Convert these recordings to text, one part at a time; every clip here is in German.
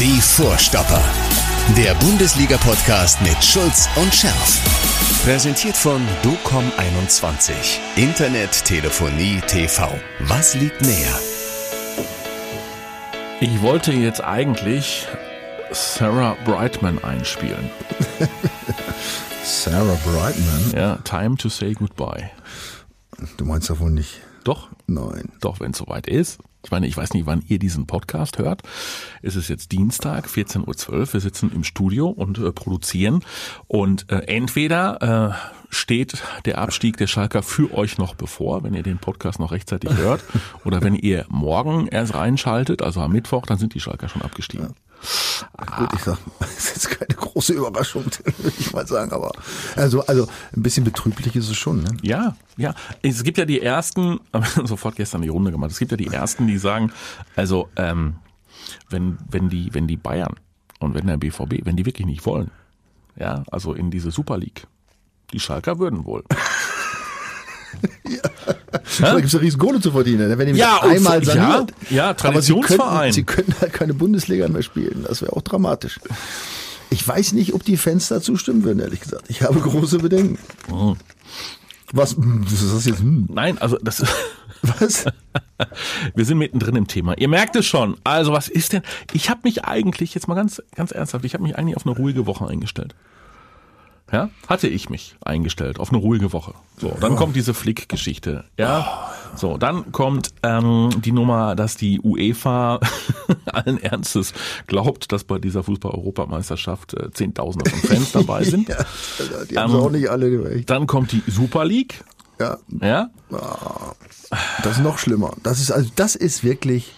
Die Vorstopper. Der Bundesliga-Podcast mit Schulz und Scherf. Präsentiert von DOCOM21. Internet, Telefonie, TV. Was liegt näher? Ich wollte jetzt eigentlich Sarah Brightman einspielen. Sarah Brightman? Ja, Time to Say Goodbye. Du meinst doch wohl nicht. Doch? Nein. Doch, wenn es soweit ist. Ich meine, ich weiß nicht, wann ihr diesen Podcast hört. Es ist jetzt Dienstag, 14.12 Uhr. Wir sitzen im Studio und äh, produzieren. Und äh, entweder äh, steht der Abstieg der Schalker für euch noch bevor, wenn ihr den Podcast noch rechtzeitig hört. oder wenn ihr morgen erst reinschaltet, also am Mittwoch, dann sind die Schalker schon abgestiegen. Ja. Gut, ich sag, das ist jetzt keine große Überraschung, würde ich mal sagen, aber also, also ein bisschen betrüblich ist es schon. Ne? Ja, ja. Es gibt ja die ersten, sofort gestern die Runde gemacht, es gibt ja die ersten, die sagen, also ähm, wenn, wenn, die, wenn die Bayern und wenn der BVB, wenn die wirklich nicht wollen, ja, also in diese Super League, die Schalker würden wohl. Ja. Da gibt es ja riesen Kohle zu verdienen. Ne? Wenn ihr ja, einmal saniert. Ja, ja Traditionsverein. Sie könnten, sie könnten halt keine Bundesliga mehr spielen. Das wäre auch dramatisch. Ich weiß nicht, ob die Fans dazu stimmen würden, ehrlich gesagt. Ich habe große Bedenken. Oh. Was, was ist das jetzt? Hm. Nein, also das Was? Wir sind mittendrin im Thema. Ihr merkt es schon. Also was ist denn? Ich habe mich eigentlich jetzt mal ganz ganz ernsthaft. Ich habe mich eigentlich auf eine ruhige Woche eingestellt. Ja, hatte ich mich eingestellt auf eine ruhige Woche. So, dann kommt diese Flick-Geschichte. Ja, so, dann kommt ähm, die Nummer, dass die UEFA allen Ernstes glaubt, dass bei dieser Fußball-Europameisterschaft äh, Zehntausende von Fans dabei sind. ja, die haben ähm, auch nicht alle gewählt. Dann kommt die Super League. Ja. Ja. Das ist noch schlimmer. Das ist also, das ist wirklich.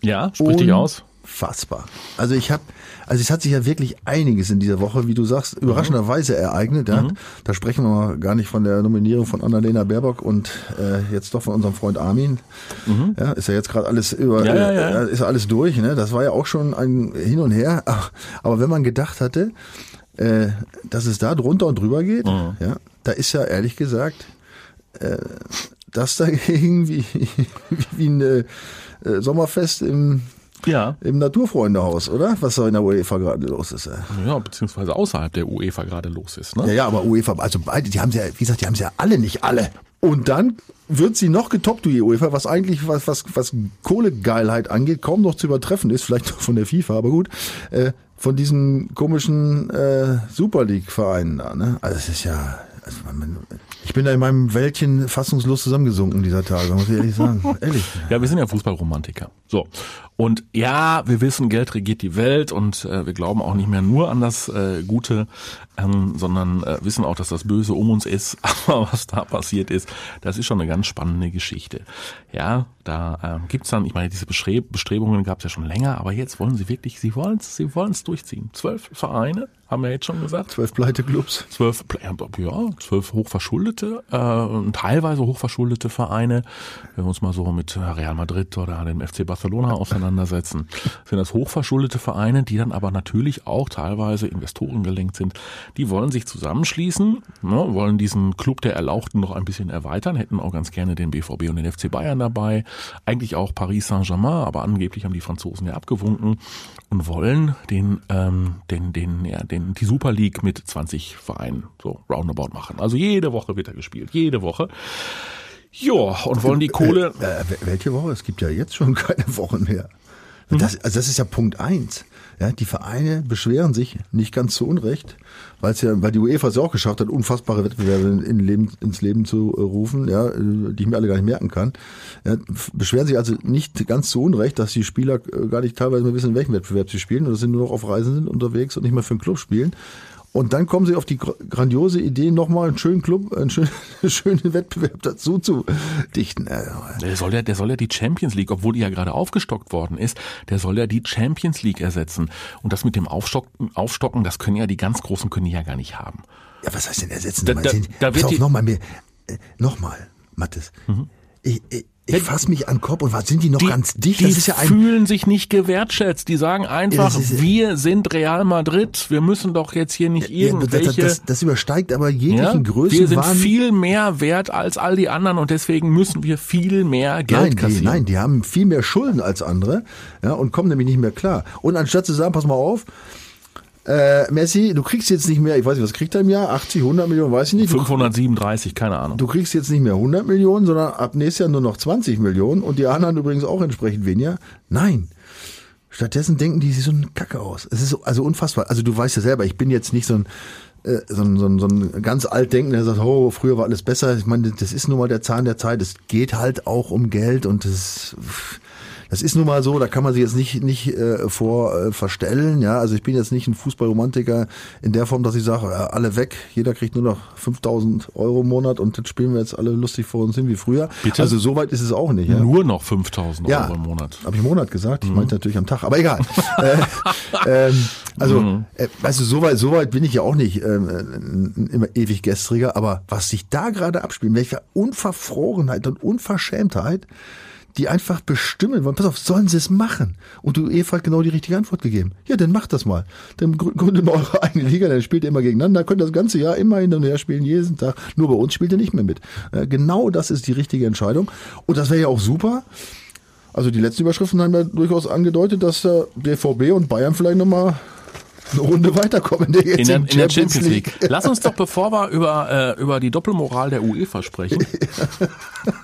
Ja, sprich dich aus unfassbar. Also ich habe, also es hat sich ja wirklich einiges in dieser Woche, wie du sagst, überraschenderweise ereignet. Ja? Mhm. Da sprechen wir mal gar nicht von der Nominierung von Annalena Baerbock und äh, jetzt doch von unserem Freund Armin. Mhm. Ja, ist ja jetzt gerade alles über, ja, ja, ja. Äh, ist ja alles durch. Ne? Das war ja auch schon ein Hin und Her. Aber wenn man gedacht hatte, äh, dass es da drunter und drüber geht, mhm. ja, da ist ja ehrlich gesagt äh, das dagegen wie, wie ein äh, Sommerfest im ja. im Naturfreundehaus, oder? Was da in der UEFA gerade los ist. Ja, beziehungsweise außerhalb der UEFA gerade los ist. Ne? Ja, ja, aber UEFA, also beide, die haben ja, wie gesagt, die haben ja alle nicht alle. Und dann wird sie noch getoppt, die UEFA, was eigentlich, was, was, was Kohlegeilheit angeht, kaum noch zu übertreffen ist, vielleicht von der FIFA, aber gut, äh, von diesen komischen äh, Super League-Vereinen da. Ne? Also es ist ja, also man, ich bin da in meinem Wäldchen fassungslos zusammengesunken dieser Tage, muss ich ehrlich sagen. ehrlich. Ja, wir sind ja Fußballromantiker. So. Und ja, wir wissen, Geld regiert die Welt und äh, wir glauben auch nicht mehr nur an das äh, Gute, ähm, sondern äh, wissen auch, dass das Böse um uns ist. Aber was da passiert ist, das ist schon eine ganz spannende Geschichte. Ja, da äh, gibt's dann, ich meine, diese Bestrebungen gab es ja schon länger, aber jetzt wollen sie wirklich, sie wollen es sie wollen's durchziehen. Zwölf Vereine, haben wir jetzt schon gesagt. Zwölf Pleiteclubs. Zwölf, ja, zwölf hochverschuldete, äh, teilweise hochverschuldete Vereine. Wenn wir uns mal so mit Real Madrid oder dem FC Barcelona auseinandersetzen, sind das hochverschuldete Vereine, die dann aber natürlich auch teilweise Investoren gelenkt sind. Die wollen sich zusammenschließen, ne, wollen diesen Club der Erlauchten noch ein bisschen erweitern, hätten auch ganz gerne den BVB und den FC Bayern dabei, eigentlich auch Paris Saint-Germain, aber angeblich haben die Franzosen ja abgewunken und wollen den, ähm, den, den, ja, den, die Super League mit 20 Vereinen so roundabout machen. Also jede Woche wird er gespielt, jede Woche. Ja, und wollen die Kohle. Äh, äh, welche Woche? Es gibt ja jetzt schon keine Wochen mehr. Mhm. Das, also das ist ja Punkt eins. Ja, die Vereine beschweren sich nicht ganz zu Unrecht, weil es ja, weil die UEFA es ja auch geschafft hat, unfassbare Wettbewerbe in Leben, ins Leben zu rufen, ja, die ich mir alle gar nicht merken kann. Ja, beschweren sich also nicht ganz zu Unrecht, dass die Spieler äh, gar nicht teilweise mehr wissen, in welchem Wettbewerb sie spielen oder sind nur noch auf Reisen sind unterwegs und nicht mehr für einen Club spielen. Und dann kommen sie auf die grandiose Idee, nochmal einen schönen Club, einen schönen, schönen Wettbewerb dazu zu dichten. Äh, der soll ja, der soll ja die Champions League, obwohl die ja gerade aufgestockt worden ist, der soll ja die Champions League ersetzen. Und das mit dem Aufstocken, Aufstocken das können ja die ganz Großen können die ja gar nicht haben. Ja, was heißt denn ersetzen? Da, da, da wird auf, nochmal, mir, äh, nochmal, Mathis. Mhm. Ich, ich, ich fass mich an den Kopf und was sind die noch die, ganz dicht? Die das ist ja fühlen sich nicht gewertschätzt. Die sagen einfach, das ist- wir sind Real Madrid. Wir müssen doch jetzt hier nicht ja, das, irgendwelche. das, das übersteigt aber ja, jeglichen wir Größen. sind viel mehr wert als all die anderen und deswegen müssen wir viel mehr Geld Nein, die, kassieren. nein, die haben viel mehr Schulden als andere ja, und kommen nämlich nicht mehr klar. Und anstatt zu sagen, pass mal auf, äh, Messi, du kriegst jetzt nicht mehr, ich weiß nicht, was kriegt er im Jahr? 80, 100 Millionen, weiß ich nicht. Du, 537, keine Ahnung. du kriegst jetzt nicht mehr 100 Millionen, sondern ab nächstes Jahr nur noch 20 Millionen und die anderen übrigens auch entsprechend weniger. Nein. Stattdessen denken die sich so eine Kacke aus. Es ist so- also unfassbar. Also du weißt ja selber, ich bin jetzt nicht so ein äh, so ein, so ein, so ein ganz altdenkender, der sagt, oh, früher war alles besser. Ich meine, das ist nun mal der Zahn der Zeit. Es geht halt auch um Geld und das, das ist nun mal so, da kann man sich jetzt nicht, nicht äh, vor äh, verstellen. Ja, also ich bin jetzt nicht ein Fußballromantiker in der Form, dass ich sage, äh, alle weg, jeder kriegt nur noch 5000 Euro im Monat und dann spielen wir jetzt alle lustig vor uns hin wie früher. Bitte? Also so weit ist es auch nicht. Ja? Nur noch 5000 Ja, Euro im Monat. Habe ich Monat gesagt? Ich Mhm. meinte natürlich am Tag, aber egal. äh, ähm, also, Mhm. äh, weißt du, so weit, so weit bin ich ja auch nicht ähm, äh, immer ewig gestriger, aber was sich da gerade abspielt, welche Unverfrorenheit und Unverschämtheit, die einfach bestimmen wollen, pass auf, sollen sie es machen? Und du Eva hat genau die richtige Antwort gegeben. Ja, dann macht das mal. Dann grü- gründet mal eure eigene Liga, dann spielt ihr immer gegeneinander, könnt das ganze Jahr immer hin und her spielen, jeden Tag. Nur bei uns spielt ihr nicht mehr mit. Äh, genau das ist die richtige Entscheidung. Und das wäre ja auch super, also die letzten Überschriften haben ja durchaus angedeutet, dass der BVB und Bayern vielleicht nochmal eine Runde weiterkommen in der, In der, in der Champions League. Lass uns doch, bevor wir über, äh, über die Doppelmoral der UEFA sprechen,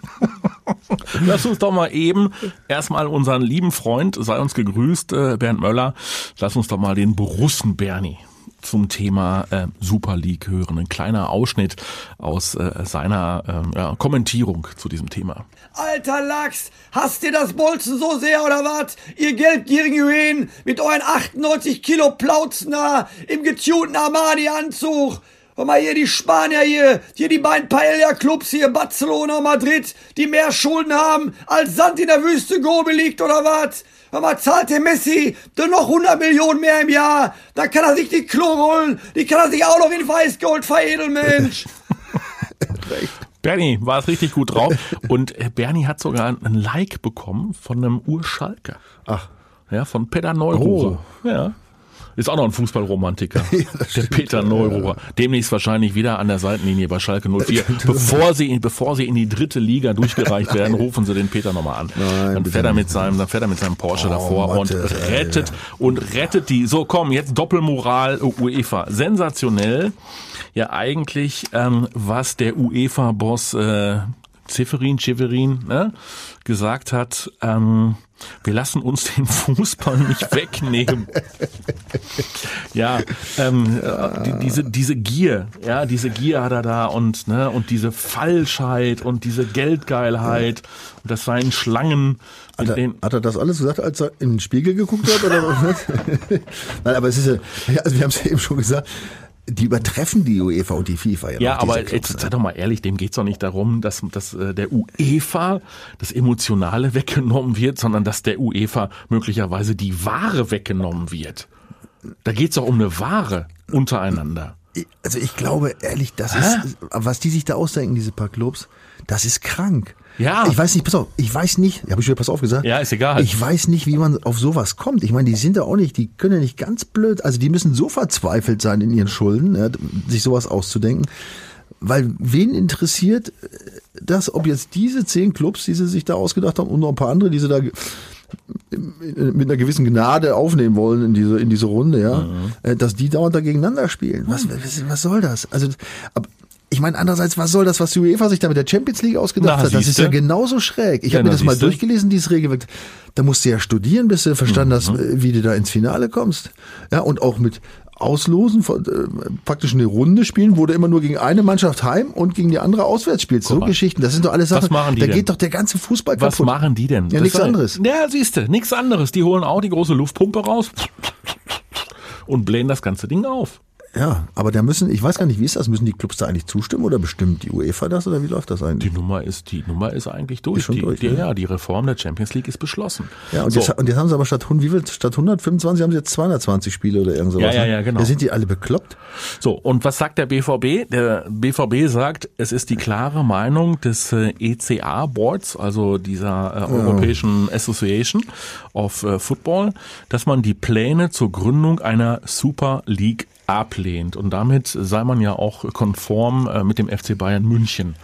lass uns doch mal eben erstmal unseren lieben Freund, sei uns gegrüßt, äh, Bernd Möller, lass uns doch mal den Borussen Bernie zum Thema äh, Super League hören. Ein kleiner Ausschnitt aus äh, seiner ähm, ja, Kommentierung zu diesem Thema. Alter Lachs, hasst ihr das Bolzen so sehr oder was? Ihr geldgierigen Hyänen mit euren 98 Kilo Plauzen da im getunten Armani-Anzug. Hör mal hier die Spanier hier, hier die beiden Paella-Clubs hier, Barcelona und Madrid, die mehr Schulden haben, als Sand in der Wüste Gobi liegt oder was? Hör mal, zahlt der Messi denn noch 100 Millionen mehr im Jahr? Dann kann er sich die Klo rollen, die kann er sich auch noch in Weißgold veredeln, Mensch. Bernie war es richtig gut drauf und äh, Bernie hat sogar ein Like bekommen von einem Urschalker. Ach, Ja, von Peter Neururer. Ja. Ist auch noch ein Fußballromantiker. der Peter Neururer. Demnächst wahrscheinlich wieder an der Seitenlinie bei Schalke 04. Bevor sie, bevor sie in die dritte Liga durchgereicht werden, rufen sie den Peter nochmal an. Nein, dann fährt er mit seinem, dann fährt er mit seinem Porsche Oh, davor und Mathe, ey, rettet, und rettet die. So, komm, jetzt Doppelmoral UEFA. Sensationell. Ja, eigentlich, ähm, was der UEFA-Boss, äh, Zifferin, Chiverin, ne, gesagt hat, ähm, wir lassen uns den Fußball nicht wegnehmen. Ja, ähm, äh, die, diese diese Gier, ja, diese Gier hat er da und ne und diese Falschheit und diese Geldgeilheit und das seien Schlangen hat er, hat er das alles gesagt, als er in den Spiegel geguckt hat? Oder? Nein, aber es ist ja, ja, also wir haben es ja eben schon gesagt, die übertreffen die UEFA und die FIFA. Ja, noch, aber Clubs, jetzt sei doch mal ehrlich, dem geht's doch nicht darum, dass, dass äh, der UEFA das Emotionale weggenommen wird, sondern dass der UEFA möglicherweise die Ware weggenommen wird. Da geht's doch um eine Ware untereinander. Also ich glaube ehrlich, das ist, was die sich da ausdenken, diese paar Clubs, das ist krank. Ja. Ich weiß nicht, pass auf, ich weiß nicht, habe ich wieder pass auf gesagt? Ja, ist egal. Ich weiß nicht, wie man auf sowas kommt. Ich meine, die sind ja auch nicht, die können ja nicht ganz blöd, also die müssen so verzweifelt sein in ihren Schulden, ja, sich sowas auszudenken. Weil wen interessiert das, ob jetzt diese zehn Clubs, die sie sich da ausgedacht haben und noch ein paar andere, die sie da mit einer gewissen Gnade aufnehmen wollen in diese, in diese Runde, ja, Mhm. äh, dass die dauernd da gegeneinander spielen. Was, was, was soll das? Also, ich meine, andererseits, was soll das, was die UEFA sich da mit der Champions League ausgedacht Na, hat? Das ist ja genauso schräg. Ich Ja, habe mir das mal durchgelesen, dieses Regelwerk. Da musst du ja studieren, bis du verstanden hast, Mhm. wie du da ins Finale kommst. Ja, und auch mit Auslosen, von, äh, praktisch eine Runde spielen, wo du immer nur gegen eine Mannschaft heim und gegen die andere auswärts spielst. So. Geschichten, das sind doch alles Sachen, machen die da denn? geht doch der ganze Fußball Was kaputt. machen die denn? Ja, Das nichts anderes. Ja, siehste, nichts anderes. Die holen auch die große Luftpumpe raus und blähen das ganze Ding auf. Ja, aber da müssen, ich weiß gar nicht, wie ist das? Müssen die Clubs da eigentlich zustimmen oder bestimmt die UEFA das oder wie läuft das eigentlich? Die Nummer ist, die Nummer ist eigentlich durch. Ist schon die, durch, die, ne? Ja, die Reform der Champions League ist beschlossen. Ja, und, so. jetzt, und jetzt haben sie aber statt, wie viel, statt 125 haben sie jetzt 220 Spiele oder irgend sowas. Ja, ja, ne? ja, genau. Da sind die alle bekloppt. So, und was sagt der BVB? Der BVB sagt, es ist die klare Meinung des äh, ECA-Boards, also dieser äh, Europäischen Association of äh, Football, dass man die Pläne zur Gründung einer Super League ablehnt. Und damit sei man ja auch konform äh, mit dem FC Bayern München.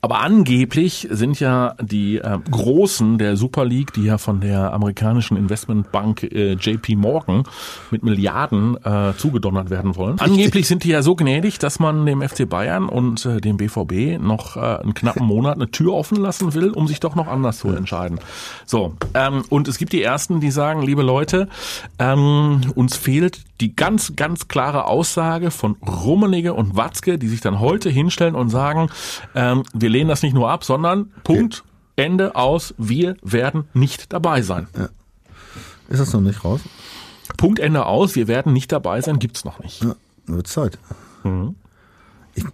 Aber angeblich sind ja die äh, Großen der Super League, die ja von der amerikanischen Investmentbank äh, JP Morgan mit Milliarden äh, zugedonnert werden wollen. Angeblich sind die ja so gnädig, dass man dem FC Bayern und äh, dem BVB noch äh, einen knappen Monat eine Tür offen lassen will, um sich doch noch anders zu entscheiden. So, ähm, und es gibt die Ersten, die sagen, liebe Leute, ähm, uns fehlt die ganz, ganz klare Aussage von Rummenigge und Watzke, die sich dann heute hinstellen und sagen, ähm, wir lehnen das nicht nur ab, sondern Punkt, Ende aus, wir werden nicht dabei sein. Ist das noch nicht raus? Punkt, Ende aus, wir werden nicht dabei sein, gibt's noch nicht. Ja, wird Zeit. Ich,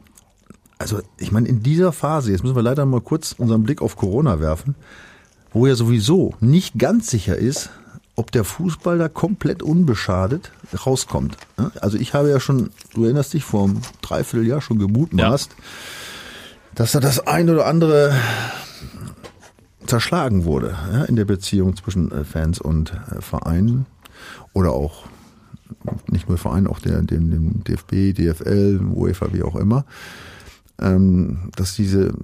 also, ich meine, in dieser Phase, jetzt müssen wir leider mal kurz unseren Blick auf Corona werfen, wo ja sowieso nicht ganz sicher ist, ob der Fußball da komplett unbeschadet rauskommt. Ja, Also ich habe ja schon, du erinnerst dich, vor einem Dreivierteljahr schon gemutmaßt, dass da das ein oder andere zerschlagen wurde ja, in der Beziehung zwischen äh, Fans und äh, Vereinen oder auch nicht nur Verein, auch der, dem, dem DFB, DFL, UEFA, wie auch immer, ähm, dass diese,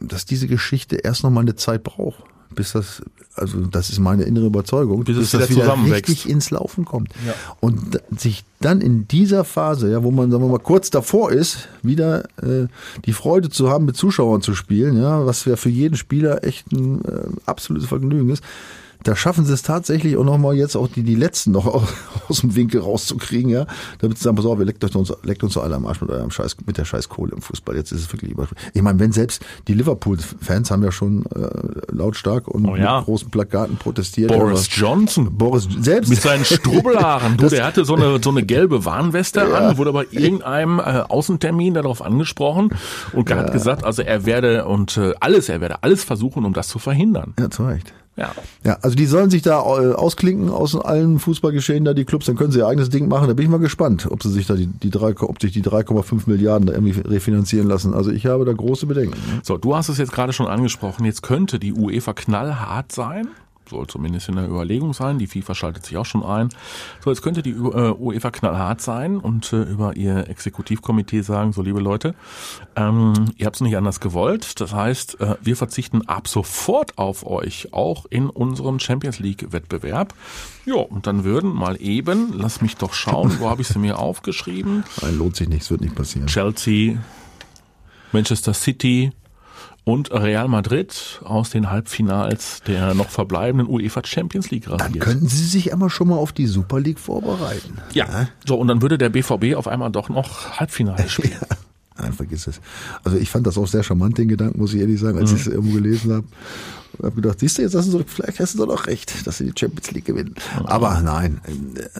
dass diese Geschichte erst noch mal eine Zeit braucht, bis das, also das ist meine innere Überzeugung, Bis es das wieder wieder richtig ins Laufen kommt. Ja. Und sich dann in dieser Phase, ja, wo man, sagen wir mal, kurz davor ist, wieder äh, die Freude zu haben, mit Zuschauern zu spielen, ja, was ja für jeden Spieler echt ein äh, absolutes Vergnügen ist. Da schaffen sie es tatsächlich auch nochmal jetzt auch die, die letzten noch aus, aus dem Winkel rauszukriegen, ja. Damit sie sagen, pass auf, ihr leckt, euch uns, leckt uns so alle am Arsch mit eurem Scheiß, mit der scheiß Kohle im Fußball. Jetzt ist es wirklich über. Ich meine, wenn selbst die Liverpool-Fans haben ja schon äh, lautstark und Oh ja. mit großen Plakaten protestiert. Boris Johnson. Boris selbst Mit seinen Strubbelhaaren. Du, der hatte so eine, so eine gelbe Warnweste an, wurde bei irgendeinem äh, Außentermin darauf angesprochen und hat gesagt, also er werde und äh, alles, er werde alles versuchen, um das zu verhindern. Ja, zu Recht. Ja. Ja, also die sollen sich da äh, ausklinken aus allen Fußballgeschehen da die Clubs, dann können sie ihr eigenes Ding machen. Da bin ich mal gespannt, ob sie sich da die, die drei, ob sich die 3,5 Milliarden da irgendwie refinanzieren lassen. Also ich habe da große Bedenken. So, du hast es jetzt gerade schon angesprochen. Jetzt könnte die UEFA knallhart sein. Soll zumindest in der Überlegung sein. Die FIFA schaltet sich auch schon ein. So, jetzt könnte die äh, UEFA knallhart sein und äh, über ihr Exekutivkomitee sagen, so liebe Leute, ähm, ihr habt es nicht anders gewollt. Das heißt, äh, wir verzichten ab sofort auf euch, auch in unserem Champions League Wettbewerb. Ja, und dann würden mal eben, lass mich doch schauen, wo habe ich sie mir aufgeschrieben? Nein, lohnt sich nicht, es wird nicht passieren. Chelsea, Manchester City und Real Madrid aus den Halbfinals der noch verbleibenden UEFA Champions League Dann rasiert. könnten sie sich einmal schon mal auf die Super League vorbereiten. Ja, so und dann würde der BVB auf einmal doch noch Halbfinale spielen. Nein, vergiss es. Also ich fand das auch sehr charmant, den Gedanken, muss ich ehrlich sagen, als ich es irgendwo gelesen habe. Und habe gedacht, siehst du, jetzt hast du so, vielleicht hast du doch recht, dass sie die Champions League gewinnen. Aber nein,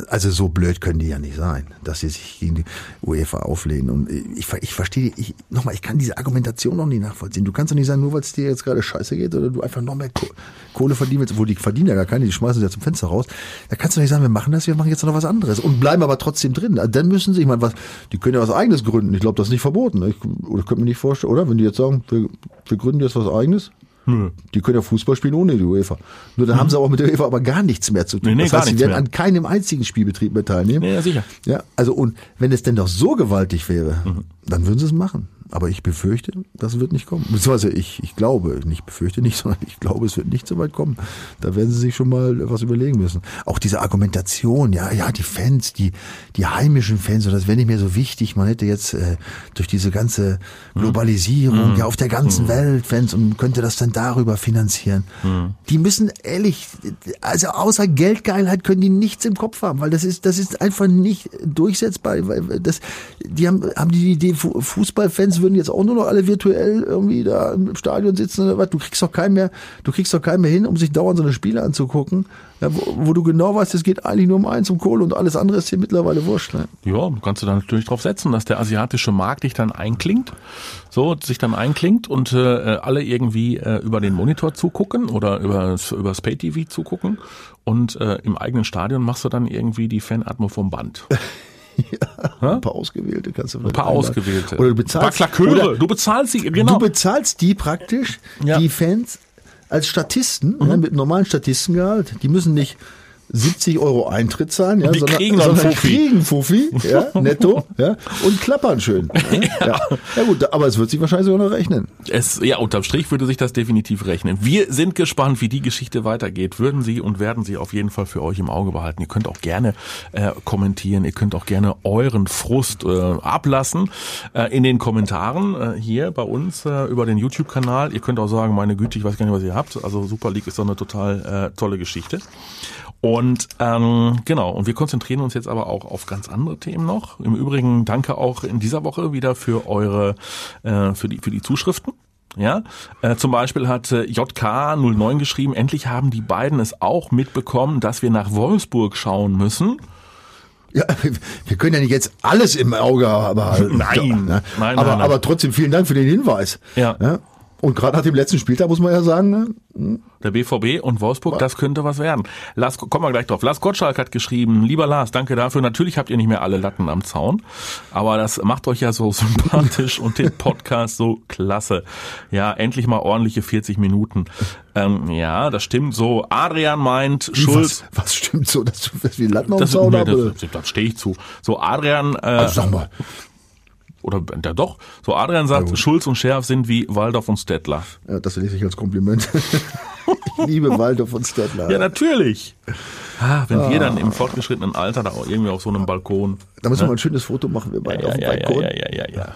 also so blöd können die ja nicht sein, dass sie sich gegen die UEFA auflehnen. Und ich, ich verstehe, ich, nochmal, ich kann diese Argumentation noch nicht nachvollziehen. Du kannst doch nicht sagen, nur weil es dir jetzt gerade scheiße geht oder du einfach noch mehr Ko- Kohle verdienen willst, wo die verdienen ja gar keine, die schmeißen sie ja zum Fenster raus. Da kannst du nicht sagen, wir machen das, wir machen jetzt noch was anderes und bleiben aber trotzdem drin. Also dann müssen sie, ich meine, was, die können ja was eigenes gründen. Ich glaube, das ist nicht verboten. Ich, oder könnte mir nicht vorstellen, oder? Wenn die jetzt sagen, wir, wir gründen jetzt was eigenes. Nö. Die können ja Fußball spielen ohne die UEFA. Nur dann haben sie auch mit der UEFA aber gar nichts mehr zu tun. Nee, nee, das heißt, sie werden mehr. an keinem einzigen Spielbetrieb mehr teilnehmen. Ja, ja, sicher. Ja, also und wenn es denn doch so gewaltig wäre, Mhm. dann würden sie es machen. Aber ich befürchte, das wird nicht kommen. Beziehungsweise ich, ich glaube, nicht befürchte nicht, sondern ich glaube, es wird nicht so weit kommen. Da werden sie sich schon mal was überlegen müssen. Auch diese Argumentation, ja, ja, die Fans, die, die heimischen Fans, und das wäre nicht mehr so wichtig. Man hätte jetzt äh, durch diese ganze Globalisierung, ja, auf der ganzen Welt Fans und könnte das dann darüber finanzieren. Die müssen ehrlich, also außer Geldgeilheit können die nichts im Kopf haben, weil das ist, das ist einfach nicht durchsetzbar. Weil das, die haben, haben die Idee, Fu- Fußballfans Würden jetzt auch nur noch alle virtuell irgendwie da im Stadion sitzen oder was. Du kriegst doch keinen mehr, du kriegst doch keinen mehr hin, um sich dauernd so eine Spiele anzugucken, ja, wo, wo du genau weißt, es geht eigentlich nur um eins, um Kohle und alles andere ist hier mittlerweile wurscht. Ne? Ja, kannst du dann natürlich drauf setzen, dass der asiatische Markt dich dann einklingt, so sich dann einklingt und äh, alle irgendwie äh, über den Monitor zugucken oder über über das Pay-TV zugucken und äh, im eigenen Stadion machst du dann irgendwie die Fanatmo vom Band. Ja, ein paar ausgewählte kannst du Ein paar ausgewählte. Oder du bezahlst, ein paar Klaköre. oder du bezahlst sie, genau. Du bezahlst die praktisch, Ja. die Fans als Statisten, Mhm. ja, mit normalen Statistengehalt. Die müssen nicht 70 Euro Eintritt zahlen, ja, Die sondern, kriegen sondern Fuffi. kriegen Fuffi, ja, netto, ja, und klappern schön. Ja, ja. ja gut, aber es wird sich wahrscheinlich sogar noch rechnen. Es, ja, unterm Strich würde sich das definitiv rechnen. Wir sind gespannt, wie die Geschichte weitergeht. Würden Sie und werden Sie auf jeden Fall für euch im Auge behalten. Ihr könnt auch gerne äh, kommentieren. Ihr könnt auch gerne euren Frust äh, ablassen äh, in den Kommentaren äh, hier bei uns äh, über den YouTube-Kanal. Ihr könnt auch sagen, meine Güte, ich weiß gar nicht, was ihr habt. Also Super League ist doch eine total äh, tolle Geschichte. Und ähm, genau, und wir konzentrieren uns jetzt aber auch auf ganz andere Themen noch. Im Übrigen danke auch in dieser Woche wieder für eure, äh, für die für die Zuschriften. Ja, äh, zum Beispiel hat äh, JK09 geschrieben, endlich haben die beiden es auch mitbekommen, dass wir nach Wolfsburg schauen müssen. Ja, wir können ja nicht jetzt alles im Auge behalten. Nein. Ja, Nein, aber, nein, nein. aber trotzdem vielen Dank für den Hinweis. Ja. Und gerade nach dem letzten Spieltag muss man ja sagen, ne, Der BVB und Wolfsburg, das könnte was werden. Lars, kommen wir gleich drauf. Lars Gottschalk hat geschrieben, lieber Lars, danke dafür. Natürlich habt ihr nicht mehr alle Latten am Zaun, aber das macht euch ja so sympathisch und den Podcast so klasse. Ja, endlich mal ordentliche 40 Minuten. Ähm, ja, das stimmt so. Adrian meint, Schulz. was, was stimmt so, dass du wir Latten Das, aufsauen nee, haben? das, das stehe ich zu. So Adrian, äh, Also sag mal, oder ja doch, so Adrian sagt, Schulz und Scherf sind wie Waldorf und Stettler. ja, das lese ich als Kompliment. ich liebe Waldorf und Stettler. Ja, natürlich. Ah, wenn wir dann im fortgeschrittenen Alter da irgendwie auf so einem Balkon. da müssen wir mal ein schönes Foto machen, wir beide Ja, auf dem ja, ja, Balkon. ja, ja, ja, ja.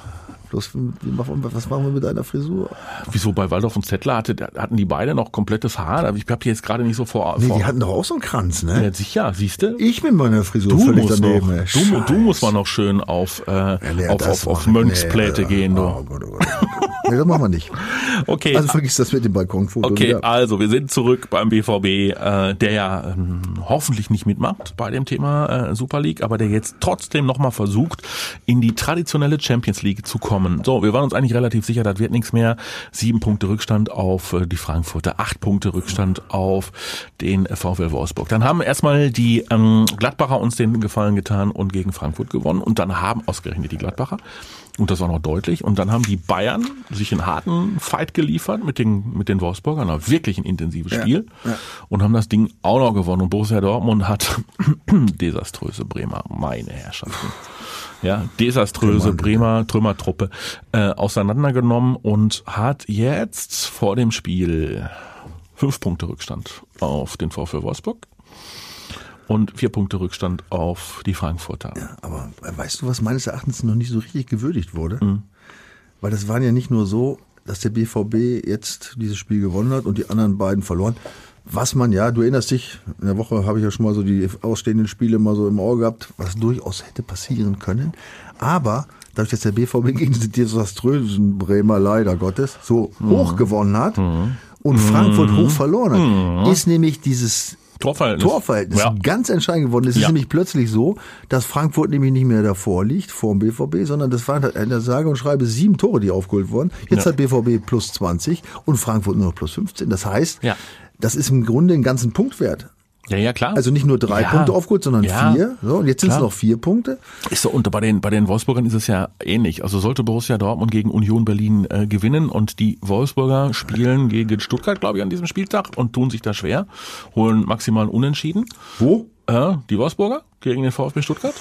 Bloß, was machen wir mit deiner Frisur? Wieso bei Waldorf und Zettler hatte, hatten die beide noch komplettes Haar? Aber Ich hab die jetzt gerade nicht so vor. Nee, vor die hatten doch auch so einen Kranz, ne? ja, sicher, siehst du? Ich mit meiner Frisur Du völlig musst, daneben. noch, du, du musst mal noch schön auf, äh, nee, auf, auf, auf Mönchspläte nee, gehen. Du. Oh Gott, oh Gott, oh Gott. nee, das machen wir nicht. Okay, Also vergiss das mit dem Balkonfoto Okay, wieder. also wir sind zurück beim BVB, äh, der ja ähm, hoffentlich nicht mitmacht bei dem Thema äh, Super League, aber der jetzt trotzdem nochmal versucht, in die traditionelle Champions League zu kommen. So, wir waren uns eigentlich relativ sicher, das wird nichts mehr. Sieben Punkte Rückstand auf äh, die Frankfurter, acht Punkte Rückstand auf den VfL Wolfsburg. Dann haben erstmal die ähm, Gladbacher uns den Gefallen getan und gegen Frankfurt gewonnen und dann haben ausgerechnet die Gladbacher und das war noch deutlich. Und dann haben die Bayern sich einen harten Fight geliefert mit den, mit den Wolfsburgern. Ein wirklich ein intensives Spiel. Und haben das Ding auch noch gewonnen. Und Borussia Dortmund hat desaströse Bremer, meine Herrschaften. Ja, desaströse Bremer Trümmertruppe äh, auseinandergenommen und hat jetzt vor dem Spiel fünf Punkte Rückstand auf den VfL Wolfsburg und vier Punkte Rückstand auf die Frankfurter. Aber weißt du, was meines Erachtens noch nicht so richtig gewürdigt wurde? Mhm. Weil das waren ja nicht nur so, dass der BVB jetzt dieses Spiel gewonnen hat und die anderen beiden verloren. Was man ja, du erinnerst dich, in der Woche habe ich ja schon mal so die ausstehenden Spiele mal so im Auge gehabt, was durchaus hätte passieren können. Aber dadurch, dass der BVB gegen diese desaströsen Bremer leider Gottes so Mhm. hoch gewonnen hat und Frankfurt hoch verloren hat, ist nämlich dieses Torverhältnis. Torverhältnis Ja. ganz entscheidend geworden. Es ist Ja. nämlich plötzlich so, dass Frankfurt nämlich nicht mehr davor liegt, vor dem BVB, sondern das waren in der sage und schreibe sieben Tore, die aufgeholt wurden. Jetzt Ja. hat BVB plus 20 und Frankfurt nur noch plus 15. Das heißt, das ist im Grunde ein ganzen Punktwert. Ja, ja, klar. Also nicht nur drei Ja. Punkte aufgeholt, sondern Ja. vier. So, und jetzt sind es noch vier Punkte. Ist so, und bei den, bei den Wolfsburgern ist es ja ähnlich. Also sollte Borussia Dortmund gegen Union Berlin äh, gewinnen und die Wolfsburger spielen gegen Stuttgart, glaube ich, an diesem Spieltag und tun sich da schwer, holen maximal Unentschieden. Wo? Äh, die Wolfsburger gegen den VfB Stuttgart.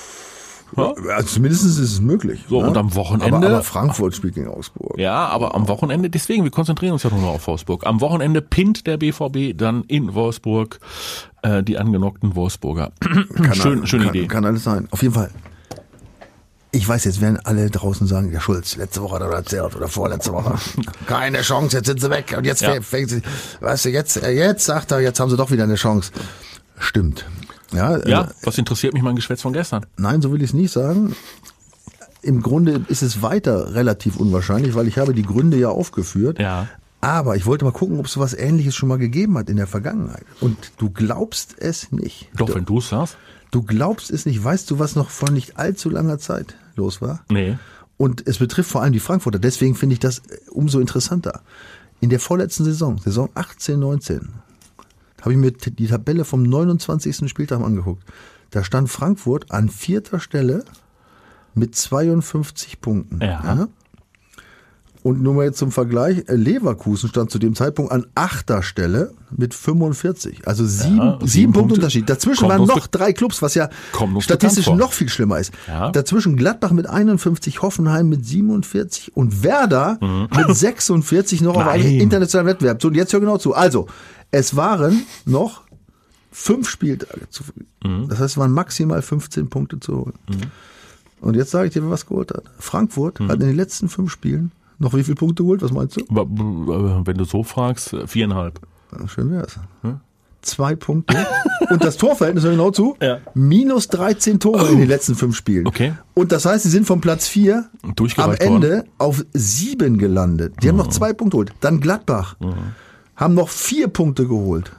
Ja. Also zumindest ist es möglich. So, ne? und am Wochenende- Aber, aber Frankfurt spielt gegen Augsburg. Ja, aber am Wochenende, deswegen, wir konzentrieren uns ja nur noch auf Wolfsburg. Am Wochenende pinnt der BVB dann in Wolfsburg äh, die angenockten Wolfsburger. Schön, schöne kann, Idee. Kann alles sein. Auf jeden Fall. Ich weiß, jetzt werden alle draußen sagen, der Schulz, letzte Woche hat er erzählt oder vorletzte Woche. Keine Chance, jetzt sind sie weg. Und jetzt Ja. fängt sie, weißt du, jetzt, äh, jetzt sagt er, jetzt haben sie doch wieder eine Chance. Stimmt. Ja, ja, äh, was interessiert mich mein Geschwätz von gestern? nein, so will ich es nicht sagen. im Grunde ist es weiter relativ unwahrscheinlich, weil ich habe die Gründe ja aufgeführt. Ja. Aber ich wollte mal gucken, ob es sowas ähnliches schon mal gegeben hat in der Vergangenheit. Und du glaubst es nicht. Doch, wenn du es sagst. Du glaubst es nicht. Weißt du, was noch vor nicht allzu langer Zeit los war? Nee. Und es betrifft vor allem die Frankfurter. Deswegen finde ich das äh, umso interessanter. In der vorletzten Saison, Saison 18, 19, habe ich mir die Tabelle vom 29. Spieltag angeguckt. Da stand Frankfurt an vierter Stelle mit 52 Punkten. Ja. Und nur mal jetzt zum Vergleich, äh, Leverkusen stand zu dem Zeitpunkt an achter Stelle mit 45. Also sieben, Ja, sieben, sieben Punkte. Unterschied. Dazwischen waren noch drei Clubs, was ja statistisch noch viel schlimmer ist. Ja. Dazwischen Gladbach mit 51, Hoffenheim mit 47 und Werder mit 46 noch auf einem Mhm. Internationalen Wettbewerb. So, und jetzt hör genau zu. Also, es waren noch fünf Spieltage zu Mhm. Das heißt, es waren maximal 15 Punkte zu holen. Und jetzt sage ich dir, wer was geholt hat. Frankfurt Mhm. hat in den letzten fünf Spielen noch wie viele Punkte geholt? Was meinst du? Wenn du so fragst, äh, viereinhalb. Schön wär's. Zwei Punkte. Und das Torverhältnis, hör genau zu, Ja. minus 13 Tore in den letzten fünf Spielen. Okay. Und das heißt, sie sind vom Platz vier am Ende auf sieben gelandet. Die haben noch zwei Punkte geholt. Dann Gladbach haben noch vier Punkte geholt.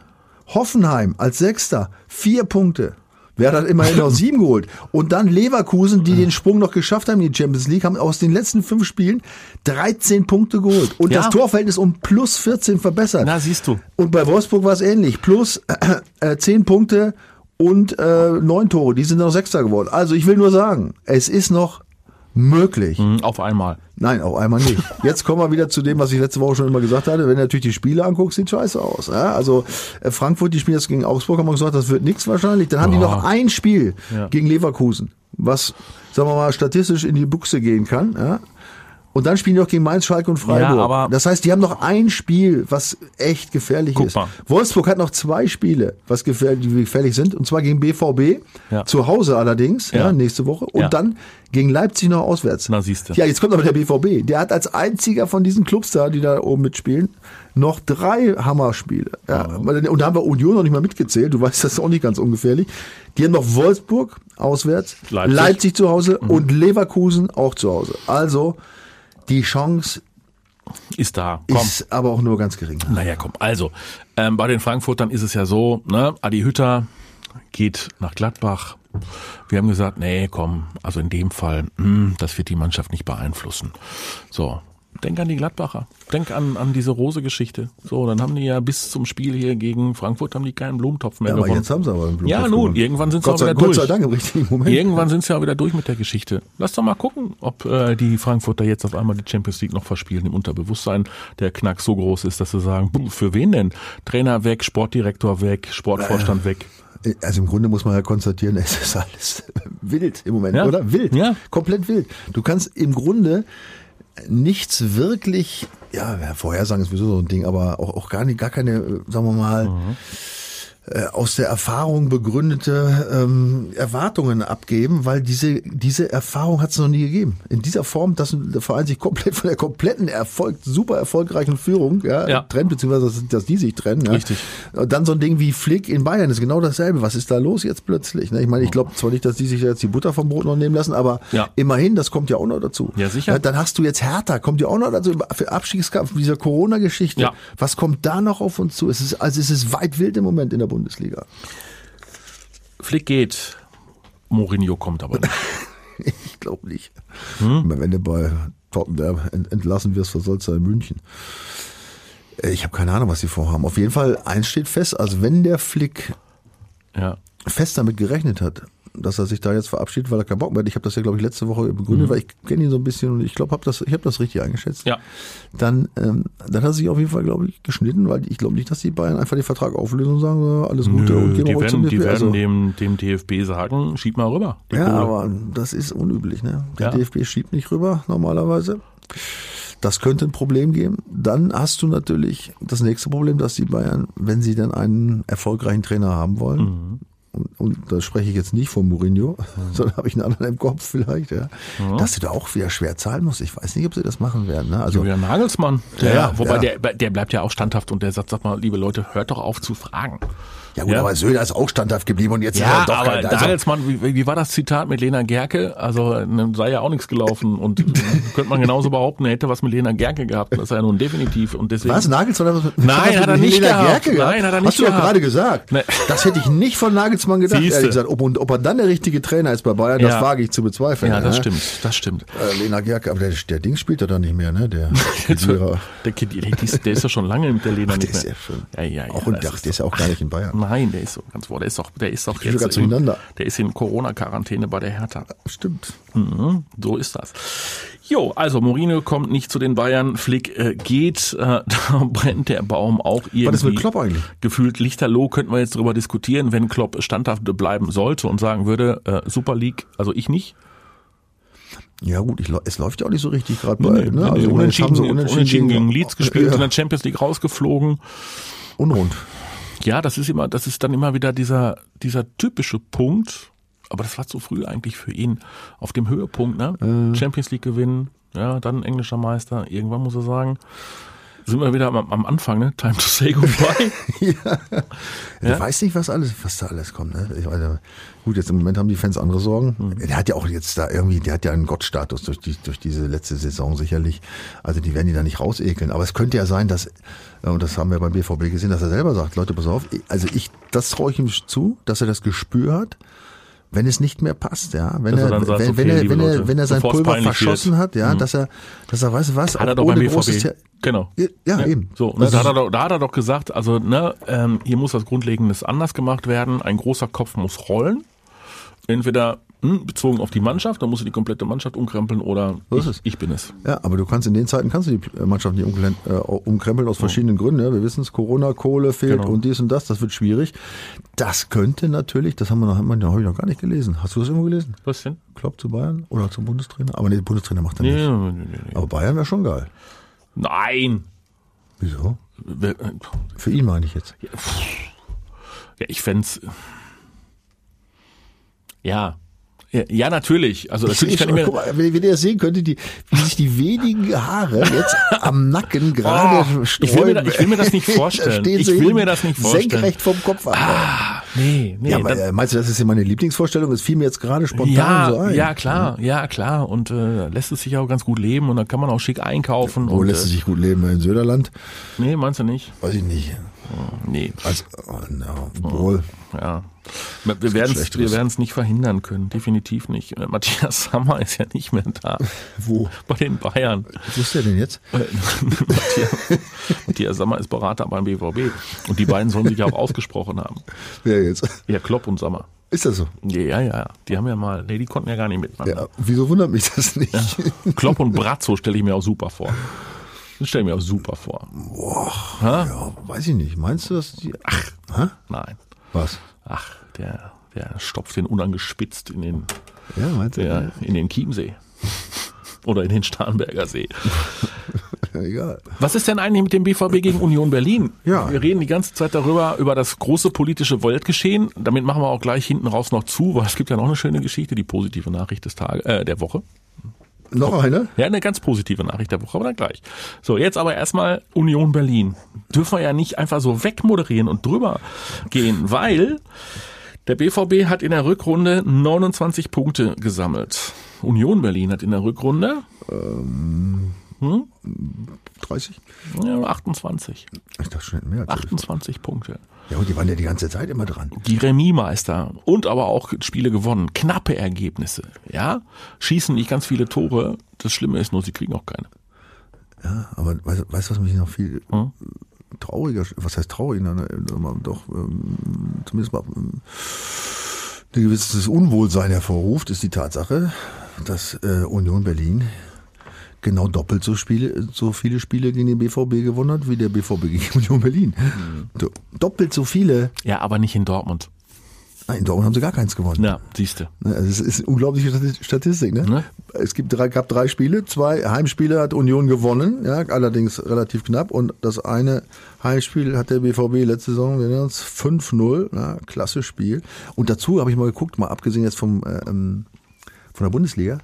Hoffenheim als Sechster, vier Punkte. Wer hat immerhin noch sieben geholt? Und dann Leverkusen, die den Sprung noch geschafft haben in die Champions League, haben aus den letzten fünf Spielen 13 Punkte geholt. Und Ja. das Torverhältnis um plus 14 verbessert. Na, siehst du. Und bei Wolfsburg war es ähnlich. Plus äh, 10 Punkte und äh, 9 Tore. Die sind noch Sechster geworden. Also ich will nur sagen, es ist noch möglich. Mhm, Auf einmal. Nein, auf einmal nicht. Jetzt kommen wir wieder zu dem, was ich letzte Woche schon immer gesagt hatte. Wenn du natürlich die Spiele anguckst, sieht scheiße aus. Ja? Also äh, Frankfurt, die spielen jetzt gegen Augsburg, haben wir gesagt, das wird nichts wahrscheinlich. Dann haben die Ja. noch ein Spiel Ja. gegen Leverkusen, was, sagen wir mal, statistisch in die Buchse gehen kann. Ja? Und dann spielen die noch gegen Mainz, Schalke und Freiburg. Ja, aber- das heißt, die haben noch ein Spiel, was echt gefährlich Guck ist. mal. Wolfsburg hat noch zwei Spiele, was gefährlich, die gefährlich sind, und zwar gegen BVB, Ja. zu Hause allerdings, ja. Ja. nächste Woche, und dann gegen Leipzig noch auswärts. Na, siehste. Ja, jetzt kommt aber der BVB. Der hat als einziger von diesen Clubs da, die da oben mitspielen, noch drei Hammerspiele. Ja, Und da haben wir Union noch nicht mal mitgezählt. Du weißt, das ist auch nicht ganz ungefährlich. Die haben noch Wolfsburg auswärts, Leipzig, Leipzig. zu Hause und Leverkusen auch zu Hause. Also die Chance Ist da. Komm. ist aber auch nur ganz gering. Naja, komm. Also, ähm, bei den Frankfurtern ist es ja so, ne, Adi Hütter geht nach Gladbach. Wir haben gesagt, nee, komm, also in dem Fall, mh, das wird die Mannschaft nicht beeinflussen. So, denk an die Gladbacher. Denk an, an diese Rose-Geschichte. So, dann haben die ja bis zum Spiel hier gegen Frankfurt haben die keinen Blumentopf mehr Ja, aber gewonnen. jetzt haben sie aber einen Blumentopf Ja, nun, irgendwann sind sie Gott auch wieder Gott durch. sei Dank im richtigen Moment. Irgendwann sind sie ja wieder durch mit der Geschichte. Lass doch mal gucken, ob äh, die Frankfurter jetzt auf einmal die Champions League noch verspielen im Unterbewusstsein. Der Knack so groß ist, dass sie sagen, "Buh, für wen denn? Trainer weg, Sportdirektor weg, Sportvorstand weg. Also im Grunde muss man ja konstatieren, es ist alles wild im Moment, Ja. oder? Wild. Ja. Komplett wild. Du kannst im Grunde nichts wirklich, ja, Vorhersagen ist sowieso so ein Ding, aber auch, auch gar nicht, gar keine, äh, sagen wir mal, äh, aus der Erfahrung begründete ähm, Erwartungen abgeben, weil diese, diese Erfahrung hat es noch nie gegeben. In dieser Form, dass der Verein sich komplett von der kompletten Erfolg, super erfolgreichen Führung ja, Ja. trennt, beziehungsweise dass, dass die sich trennen. Ja. Richtig. Und dann so ein Ding wie Flick in Bayern ist genau dasselbe. Was ist da los jetzt plötzlich? ne? Ich meine, ich glaube zwar nicht, dass die sich jetzt die Butter vom Brot noch nehmen lassen, aber Ja. immerhin, das kommt ja auch noch dazu. Ja, sicher. Dann hast du jetzt Hertha, kommt ja auch noch dazu für Abstiegskampf dieser Corona-Geschichte. Ja. Was kommt da noch auf uns zu? Es ist, also es ist weit wild im Moment in der Bundesliga. Flick geht, Mourinho kommt aber nicht. Ich glaube nicht. Hm? Wenn du bei Tottenham ent- entlassen wirst, was soll's da in München? Äh, Ich habe keine Ahnung, was sie vorhaben. Auf jeden Fall, eins steht fest, also wenn der Flick Ja. fest damit gerechnet hat, dass er sich da jetzt verabschiedet, weil er keinen Bock mehr hat. Ich habe das ja, glaube ich, letzte Woche begründet, weil ich kenne ihn so ein bisschen und ich glaube, hab das, ich habe das richtig eingeschätzt. Mhm. Ja. Dann, ähm, dann hat er sich auf jeden Fall, glaube ich, geschnitten, weil ich glaube nicht, dass die Bayern einfach den Vertrag auflösen und sagen, alles Gute und Nö, gehen die auch zum werden, die DFB. werden Also, dem, dem DFB sagen, schieb mal rüber. Ja, Kohle. aber das ist unüblich. Ne? Der Ja. DFB schiebt nicht rüber normalerweise. Das könnte ein Problem geben. Dann hast du natürlich das nächste Problem, dass die Bayern, wenn sie dann einen erfolgreichen Trainer haben wollen, Mhm. und, und da spreche ich jetzt nicht von Mourinho, sondern habe ich einen anderen im Kopf vielleicht, ja, dass du da auch wieder schwer zahlen musst. Ich weiß nicht, ob sie das machen werden. Ne? Also Julian Nagelsmann, der, Ja, ja, wobei ja. Der, der bleibt ja auch standhaft und der sagt, sag mal, liebe Leute, hört doch auf zu fragen. ja gut, Ja. aber Söder ist auch standhaft geblieben und jetzt ist Ja, er doch aber kein, also, Nagelsmann, wie, wie war das Zitat mit Lena Gerke? Also sei ja auch nichts gelaufen und könnte man genauso behaupten, er hätte was mit Lena Gerke gehabt. Das ist ja nun definitiv und deswegen. Was, Nagelsmann? Nein, hat er nicht Helena gehabt. Gerke Nein, hat er nicht Hast du doch gehabt. gerade gesagt. Nee. Das hätte ich nicht von Nagelsmann gedacht, Siehste. ehrlich gesagt. Ob, und ob er dann der richtige Trainer ist bei Bayern, Ja. das wage ich zu bezweifeln. Ja, das ne? stimmt, das stimmt. Äh, Lena Gerke, aber der, der Ding spielt er dann nicht mehr, ne? Der. Der, der, ist- der ist ja schon lange mit der Lena Ach, der nicht ist mehr. ja schon. Ja, ja, ja. auch in, das ach, der ist ja auch gar nicht in Bayern. Nein, der ist so ganz wohl. Der ist doch, der ist doch sogar jetzt in, zueinander. der ist in Corona-Quarantäne bei der Hertha. Stimmt. Mhm, so ist das. Jo, also Mourinho kommt nicht zu den Bayern, Flick äh, geht, äh, da brennt der Baum auch irgendwie. Was ist mit Klopp eigentlich? Gefühlt lichterloh könnten wir jetzt drüber diskutieren, wenn Klopp standhaft bleiben sollte und sagen würde, äh, Super League, also ich nicht. Ja gut, ich, es läuft ja auch nicht so richtig gerade Nee, bei. nee, ne? Also, unentschieden, haben sie unentschieden, gegen Leeds gespielt, Ja, in der Champions League rausgeflogen. unrund. Ja, das ist immer, das ist dann immer wieder dieser, dieser typische Punkt. Aber das war zu früh eigentlich für ihn auf dem Höhepunkt, ne? Äh. Champions League gewinnen, ja, dann englischer Meister. Irgendwann muss er sagen, sind wir wieder am, am Anfang, ne? Time to say goodbye. Ich weiß nicht, was alles, was da alles kommt. Ne? Ich meine, gut, jetzt im Moment haben die Fans andere Sorgen. Mhm. Der hat ja auch jetzt da irgendwie, der hat ja einen Gottstatus durch, die, durch diese letzte Saison sicherlich. Also die werden die da nicht rausekeln. Aber es könnte ja sein, dass, äh, und das haben wir beim BVB gesehen, dass er selber sagt, Leute, pass auf, also ich, das traue ich ihm zu, dass er das Gespür hat. Wenn es nicht mehr passt, ja, wenn Dass er er, sagt, wenn, okay, wenn er, wenn er, wenn er sein Pulver verschossen wird. hat, ja, dass er, dass er, weißt du was, Hat er doch beim ohne großes Thea- Genau. Ja, ja, eben. So, ne, da, hat er doch, da hat er doch gesagt, also ne, ähm, hier muss was Grundlegendes anders gemacht werden. Ein großer Kopf muss rollen. Entweder hm, bezogen auf die Mannschaft, dann musst du die komplette Mannschaft umkrempeln oder ich, es. ich bin es. Ja, aber du kannst in den Zeiten kannst du die Mannschaft nicht umkrempeln, äh, umkrempeln aus verschiedenen Gründen. Ja. Wir wissen es, Corona, Kohle fehlt Genau. und dies und das, das wird schwierig. Das könnte natürlich, das haben wir noch, haben wir ich noch gar nicht gelesen. Hast du das irgendwo gelesen? Was denn? Klopp zu Bayern oder zum Bundestrainer? Aber nee, der Bundestrainer macht er Nee, nicht. nee, nee, nee. Aber Bayern wäre schon geil. Nein. Wieso? Wer- Für ihn meine ich jetzt. Ja, ich fänd's. Ja. Ja, ja, natürlich. Also natürlich kann ich mir. Mal, wenn, ihr das sehen könntet, die, wie sich die wenigen Haare jetzt am Nacken gerade Oh, ich will mir da- ich will mir das nicht vorstellen. Ich will mir das nicht vorstellen. Senkrecht vom Kopf an. Ah, nee, nee. ja, aber, dann- äh, meinst du, das ist ja meine Lieblingsvorstellung? Es fiel mir jetzt gerade spontan ja, so ein. ja, klar, ja, klar. Und äh, lässt es sich auch ganz gut leben und dann kann man auch schick einkaufen. Wo und, lässt es äh, sich gut leben? In Söderland? Nee, meinst du nicht? Weiß ich nicht. Nee, Also, oh, no, wohl. ja. Wir werden es wir werden's nicht verhindern können, definitiv nicht. Äh, Matthias Sammer ist ja nicht mehr da. Wo? Bei den Bayern. Wo ist der denn jetzt? Äh, Matthias, Matthias Sammer ist Berater beim BVB. Und die beiden sollen sich ja auch ausgesprochen haben. Wer jetzt? Ja, Klopp und Sammer. Ist das so? Ja, ja, die haben ja mal, nee, die konnten ja gar nicht miteinander. Ja, wieso wundert mich das nicht? Klopp und Brazzo stelle ich mir auch super vor. Das stelle ich mir auch super vor. Ja, weiß ich nicht. Meinst du, dass die. Ach, hä? Nein. Was? Ach, der, der stopft den unangespitzt in den, Ja, meinst du? der, in den Chiemsee. Oder in den Starnberger See. Ja, egal. Was ist denn eigentlich mit dem BVB gegen Union Berlin? Ja. Wir reden die ganze Zeit darüber, über das große politische Weltgeschehen. Damit machen wir auch gleich hinten raus noch zu, weil es gibt ja noch eine schöne Geschichte, die positive Nachricht des Tages, äh, der Woche. Noch eine? Ja, eine ganz positive Nachricht der Woche, aber dann gleich. So, jetzt aber erstmal Union Berlin. Dürfen wir ja nicht einfach so wegmoderieren und drüber gehen, weil der BVB hat in der Rückrunde 29 Punkte gesammelt. Union Berlin hat in der Rückrunde 30? ja, 28. Ich dachte schon, mehr als 28 Punkte. Ja, und die waren ja die ganze Zeit immer dran. Die Remis-Meister und aber auch Spiele gewonnen. Knappe Ergebnisse. Ja, schießen nicht ganz viele Tore. Das Schlimme ist nur, sie kriegen auch keine. Ja, aber weißt du, weißt, du, was mich noch viel Hm? trauriger, was heißt traurig, na, na, doch ähm, zumindest mal ähm, ein gewisses Unwohlsein hervorruft, ist die Tatsache, dass äh, Union Berlin genau doppelt so, Spiele, so viele Spiele gegen den BVB gewonnen hat, wie der BVB gegen Union Berlin. Hm. Do- Doppelt so viele. Ja, aber nicht in Dortmund. In Dortmund haben sie gar keins gewonnen. Ja, siehste. Ne, also Es ist eine unglaubliche Stati- Statistik. Ne? Ne? Es gibt drei, gab drei Spiele, zwei Heimspiele hat Union gewonnen, ja, allerdings relativ knapp. Und das eine Heimspiel hat der BVB letzte Saison wir erinnern uns, 5-0, ja, klasse Spiel. Und dazu habe ich mal geguckt, mal abgesehen jetzt vom äh, ähm, von der Bundesliga,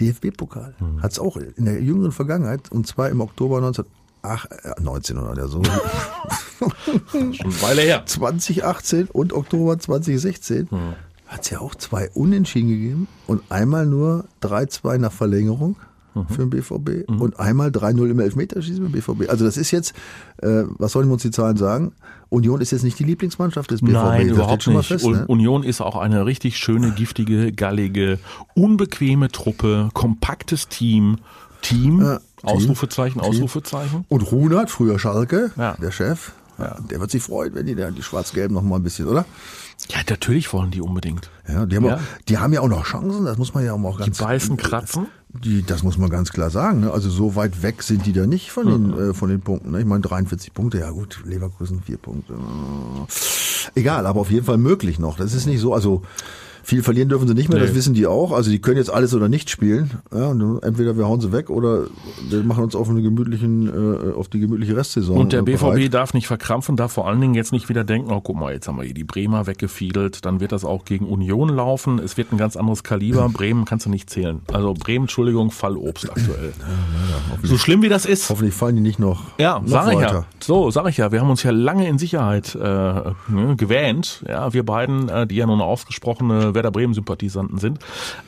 DFB-Pokal Hm. hat es auch in der jüngeren Vergangenheit, und zwar im Oktober 19, ach, äh, 19 oder so, Schon eine Weile her. 2018 und Oktober 2016 hat es ja auch zwei Unentschieden gegeben und einmal nur 3-2 nach Verlängerung für den BVB und einmal 3-0 im Elfmeterschießen mit dem BVB. Also das ist jetzt, äh, was sollen uns die Zahlen sagen? Union ist jetzt nicht die Lieblingsmannschaft des BVB. Nein, das überhaupt mal nicht. fest. Ne? Union ist auch eine richtig schöne, giftige, gallige, unbequeme Truppe, kompaktes Team. Team, Ja. Ausrufezeichen, Team. Ausrufezeichen. Und Runert, früher Schalke, Ja. der Chef, der wird sich freuen, wenn die da die Schwarz-Gelben noch mal ein bisschen, oder? Ja, natürlich wollen die unbedingt. Ja, die haben, Ja. Auch, die haben ja auch noch Chancen, das muss man ja auch Die ganz beißen, kratzen. Die, das muss man ganz klar sagen. Ne? Also so weit weg sind die da nicht von den, äh, von den Punkten. Ne? Ich meine 43 Punkte, ja gut, Leverkusen vier Punkte. Egal, aber auf jeden Fall möglich noch. Das ist nicht so, also viel verlieren dürfen sie nicht mehr, das Nee. wissen die auch. Also die können jetzt alles oder nicht spielen. Ja, entweder wir hauen sie weg oder wir machen uns auf eine gemütlichen, äh, auf die gemütliche Restsaison. Und der äh, BVB bereit. darf nicht verkrampfen, darf vor allen Dingen jetzt nicht wieder denken, oh guck mal, jetzt haben wir hier die Bremer weggefiedelt, dann wird das auch gegen Union laufen, es wird ein ganz anderes Kaliber, Bremen kannst du nicht zählen. Also Bremen, Entschuldigung, Fallobst aktuell. So schlimm wie das ist. Hoffentlich fallen die nicht noch, Ja, noch sag ich ja. So, sag ich ja. Wir haben uns ja lange in Sicherheit äh, ne, gewähnt. Ja, wir beiden, äh, die ja nun ausgesprochene Werder Bremen-Sympathisanten sind.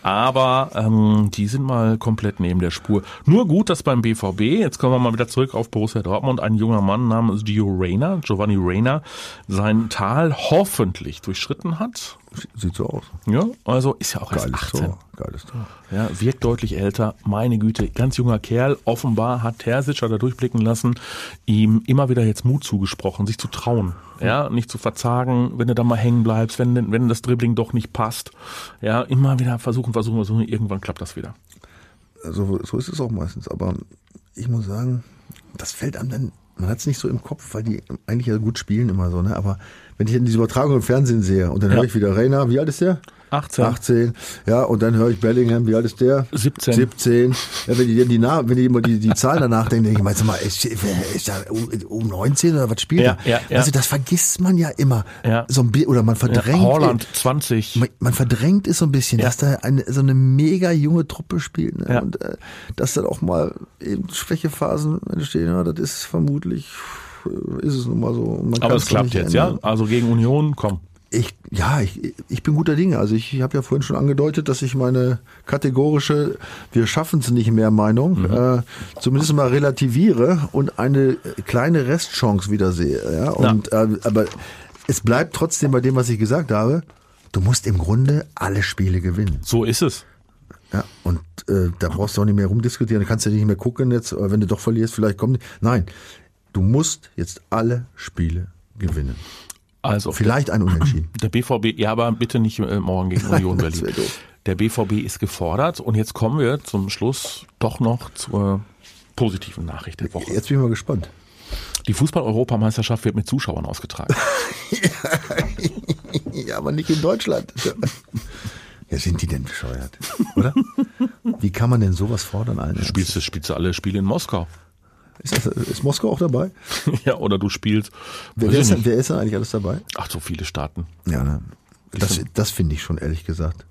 Aber ähm, die sind mal komplett neben der Spur. Nur gut, dass beim BVB, jetzt kommen wir mal wieder zurück auf Borussia Dortmund, ein junger Mann namens Gio Reyna, Giovanni Reyna, sein Tal hoffentlich durchschritten hat. Sieht so aus. Ja, also ist ja auch erst Geiles 18. Tor. Geiles Tor. Ja, wirkt deutlich älter. Meine Güte, ganz junger Kerl. Offenbar hat Terzic da durchblicken lassen, ihm immer wieder jetzt Mut zugesprochen, sich zu trauen. Ja, nicht zu verzagen, wenn du da mal hängen bleibst, wenn, wenn das Dribbling doch nicht passt. Ja, immer wieder versuchen, versuchen, versuchen. Irgendwann klappt das wieder. so, so ist es auch meistens. Aber ich muss sagen, das fällt einem dann, man hat es nicht so im Kopf, weil die eigentlich ja gut spielen immer so, ne? Aber wenn ich dann diese Übertragung im Fernsehen sehe und dann Ja. höre ich wieder Rainer, wie alt ist der? 18. 18, ja, und dann höre ich Bellingham, wie alt ist der? 17. 17. Ja, wenn die dann die, wenn die immer die, die Zahlen danach denken, denke ich, meinst du mal, ist, ist da um, um 19 oder was spielt Ja, er? ja, ja. Also das vergisst man ja immer. Ja. So ein oder man Ja, verdrängt. Holland 20. Man, man verdrängt es so ein bisschen, Ja. dass da eine, so eine mega junge Truppe spielt. Ne? Ja. Und äh, dass dann auch mal eben Schwächephasen entstehen, ja, das ist vermutlich, äh, ist es nun mal so. Aber es klappt jetzt, ja? ändern. Also gegen Union, komm. Ich, ja, ich, ich bin guter Dinge. Also ich, ich habe ja vorhin schon angedeutet, dass ich meine kategorische Wir schaffen es nicht mehr Meinung äh, zumindest mal relativiere und eine kleine Restchance wieder sehe. Ja? Und, äh, aber es bleibt trotzdem bei dem, was ich gesagt habe. Du musst im Grunde alle Spiele gewinnen. So ist es. Ja, und äh, da brauchst du auch nicht mehr rumdiskutieren, da kannst du nicht mehr gucken jetzt, äh, wenn du doch verlierst, vielleicht kommt. Nein, du musst jetzt alle Spiele gewinnen. Also, Vielleicht ein Unentschieden. Der BVB, ja, aber bitte nicht äh, morgen gegen Union Berlin. Der BVB ist gefordert und jetzt kommen wir zum Schluss doch noch zur positiven Nachricht der Woche. Jetzt bin ich mal gespannt. Die Fußball-Europameisterschaft wird mit Zuschauern ausgetragen. Ja, aber nicht in Deutschland. Ja, sind die denn bescheuert? Oder? Wie kann man denn sowas fordern, Alter? Spielst du, spielst du alle Spiele in Moskau? Ist, das, ist Moskau auch dabei? ja, oder du spielst. Wer, wer, ist, wer ist denn eigentlich alles dabei? Ach, so viele Staaten. Ja, ne? Das, das finde ich schon, ehrlich gesagt,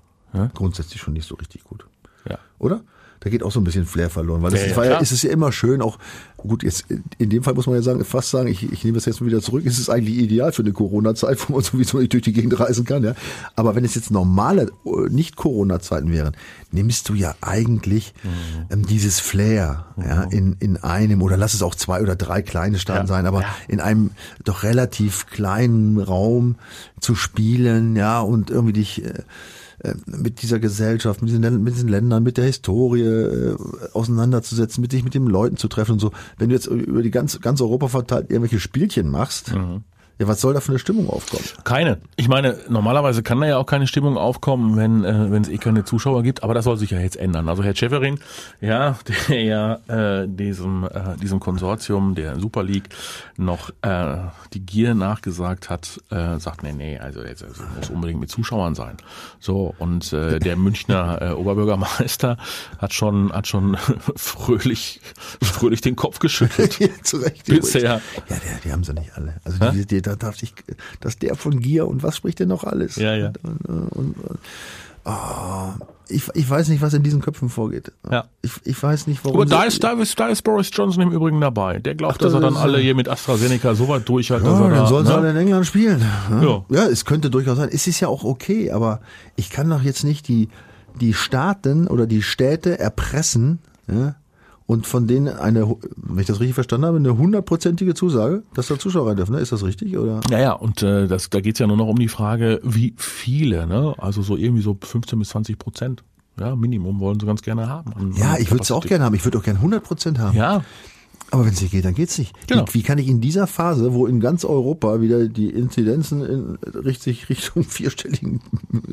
grundsätzlich schon nicht so richtig gut. Ja. Oder? Da geht auch so ein bisschen Flair verloren, weil das Ja, ja, war ja, klar. ist es ja immer schön, auch gut, jetzt in dem Fall muss man ja sagen, fast sagen, ich, ich nehme das jetzt mal wieder zurück, es ist eigentlich ideal für eine Corona-Zeit, wo man sowieso nicht durch die Gegend reisen kann, ja. Aber wenn es jetzt normale, äh, nicht Corona-Zeiten wären, nimmst du ja eigentlich Mhm. ähm, dieses Flair, ja, in, in einem, oder lass es auch zwei oder drei kleine Staaten Ja. sein, aber Ja. in einem doch relativ kleinen Raum zu spielen, ja, und irgendwie dich äh, mit dieser Gesellschaft, mit diesen, mit diesen Ländern, mit der Historie äh, auseinanderzusetzen, mit dich mit den Leuten zu treffen und so. Wenn du jetzt über die ganz, ganz Europa verteilt irgendwelche Spielchen machst, Ja, was soll da für eine Stimmung aufkommen? Keine. Ich meine, normalerweise kann da ja auch keine Stimmung aufkommen, wenn äh, wenn es eh keine Zuschauer gibt, aber das soll sich ja jetzt ändern. Also Herr Schäferin, ja, der ja äh, diesem äh, diesem Konsortium der Super League noch äh, die Gier nachgesagt hat, äh, sagt nee, nee, also jetzt also muss unbedingt mit Zuschauern sein. So und äh, der Münchner äh, Oberbürgermeister hat schon hat schon fröhlich fröhlich den Kopf geschüttelt. Ja, zu Recht. Bisher. Ja, die, die haben sie nicht alle. Also die, die, da darf ich, dass der von Gier und was spricht denn noch alles? Ja, ja. Und, und, und, ah, ich, ich weiß nicht, was in diesen Köpfen vorgeht. Ja. Ich, ich weiß nicht, warum. Aber da sie- ist, da, ist, da ist Boris Johnson im Übrigen dabei. Der glaubt, Ach, dass er das dann ist- alle hier mit AstraZeneca so weit durch hat, dass Ja, er dann da, sollen sie ne? alle in England spielen. Ja. ja, es könnte durchaus sein. Es ist ja auch okay, aber ich kann doch jetzt nicht die, die Staaten oder die Städte erpressen ja, und von denen eine, wenn ich das richtig verstanden habe, eine hundertprozentige Zusage, dass da Zuschauer rein dürfen. Ne? Ist das richtig? Oder? Ja, ja, und äh, das, da geht's ja nur noch um die Frage, wie viele, ne? Also so irgendwie so 15 bis 20 Prozent. Ja, Minimum wollen sie ganz gerne haben. Ja, ich würde es auch gerne haben. Ich würde auch gerne 100 Prozent haben. Ja, Aber wenn es nicht geht, dann geht's nicht. Genau. Wie, wie kann ich in dieser Phase, wo in ganz Europa wieder die Inzidenzen in, richtig Richtung vierstelligen,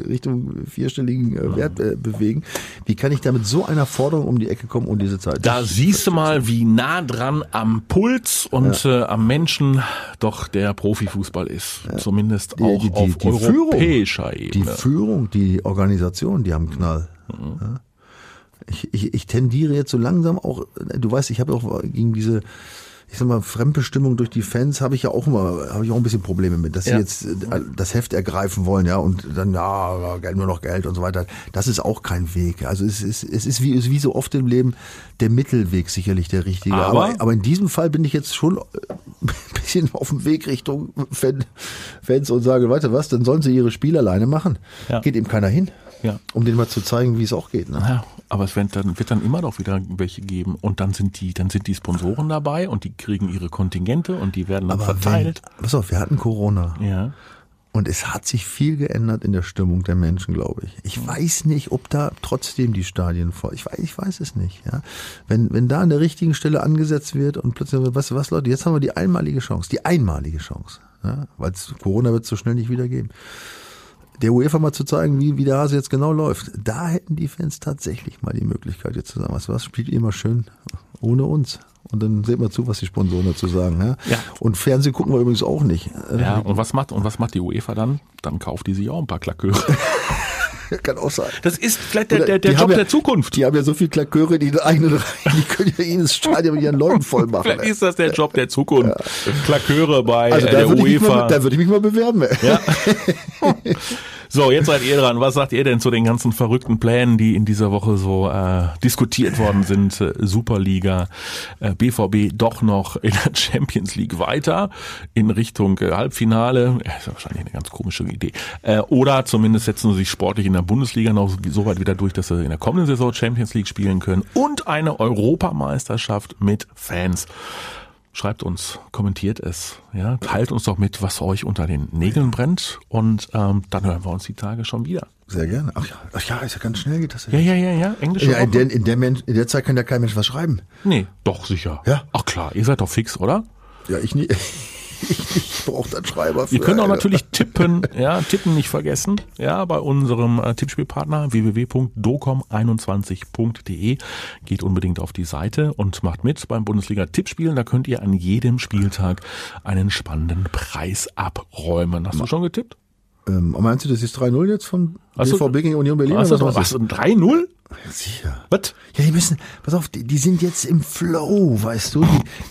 Richtung vierstelligen äh, Wert äh, bewegen, wie kann ich da mit so einer Forderung um die Ecke kommen um diese Zeit? da siehst du mal, wie nah dran am Puls und äh, am Menschen doch der Profifußball ist. Zumindest Die- auch die- die- auf die Führung. europäischer die Ebene. Führung, die Organisation, die haben Knall. Mhm. Ja. Ich, ich, ich tendiere jetzt so langsam auch, du weißt, ich habe auch gegen diese, ich sag mal, Fremdbestimmung durch die Fans habe ich ja auch immer, habe ich auch ein bisschen Probleme mit, dass Ja. sie jetzt äh, das Heft ergreifen wollen, ja, und dann, ja, nur noch Geld und so weiter. Das ist auch kein Weg. Also es ist, es ist wie, es ist wie so oft im Leben der Mittelweg sicherlich der richtige. Aber- aber, aber in diesem Fall bin ich jetzt schon äh, ein bisschen auf dem Weg Richtung Fan, Fans und sage, weiter was, dann sollen sie ihre Spiele alleine machen. Ja. Geht eben keiner hin. Ja. Um denen mal zu zeigen, wie es auch geht. Ne? Ja, aber es wird dann, wird dann immer noch wieder welche geben und dann sind die, dann sind die Sponsoren dabei und die kriegen ihre Kontingente und die werden dann Aber verteilt. wenn, pass auf, wir hatten Corona Ja. und es hat sich viel geändert in der Stimmung der Menschen, glaube ich. Ich weiß nicht, ob da trotzdem die Stadien voll. Ich weiß, ich weiß es nicht. Ja, wenn wenn da an der richtigen Stelle angesetzt wird und plötzlich, weißt du was, Leute, jetzt haben wir die einmalige Chance, die einmalige Chance, ja? weil Corona wird es so schnell nicht wieder geben. Der UEFA mal zu zeigen, wie, wie der Hase jetzt genau läuft. Da hätten die Fans tatsächlich mal die Möglichkeit, jetzt zu sagen, was, was spielt ihr mal schön ohne uns. Und dann sehen wir zu, was die Sponsoren dazu sagen. Ja? Ja. Und Fernsehen gucken wir übrigens auch nicht. Ja, und was macht, und was macht die UEFA dann? Dann kauft die sich auch ein paar Klaköre. Kann auch sein. Das ist vielleicht der, der, der Job ja, der Zukunft. Die haben ja so viel Klaköre, die in der eigenen Reihe, die können ja jedes Stadion mit ihren Leuten voll machen. Vielleicht ist das der Job der Zukunft. Klaköre bei Also äh, der UEFA. mal, da würde ich mich mal bewerben. Ja. So, jetzt seid ihr dran. Was sagt ihr denn zu den ganzen verrückten Plänen, die in dieser Woche so äh, diskutiert worden sind? Äh, Superliga, äh, BVB doch noch in der Champions League weiter in Richtung äh, Halbfinale. Ja, ist ja wahrscheinlich eine ganz komische Idee. Äh, oder zumindest setzen sie sich sportlich in der Bundesliga noch so weit wieder durch, dass sie in der kommenden Saison Champions League spielen können und eine Europameisterschaft mit Fans. Schreibt uns, kommentiert es, ja, teilt uns doch mit, was euch unter den Nägeln brennt und ähm, dann hören wir uns die Tage schon wieder. Sehr gerne. Ach ja, ach ja, ist ja ganz schnell geht das. Ja, ja, ja, ja, englische Ja, in, der, in, der Mensch, in der Zeit kann ja kein Mensch was schreiben. Nee, doch sicher. Ja. Ach klar, ihr seid doch fix, oder? Ja, ich nie. Ich, ich brauche dann Schreiber. Für Ihr könnt auch eine- natürlich tippen, ja, tippen nicht vergessen, ja, bei unserem äh, Tippspielpartner www.docom21.de. Geht unbedingt auf die Seite und macht mit beim Bundesliga-Tippspielen. Da könnt ihr an jedem Spieltag einen spannenden Preis abräumen. Hast du schon getippt? Ähm, meinst du, das ist 3-0 jetzt von BVB gegen Union Berlin? Du was was? ist ein 3-0? Das? Sicher. Was? Ja, die müssen, pass auf, die, die sind jetzt im Flow, weißt du?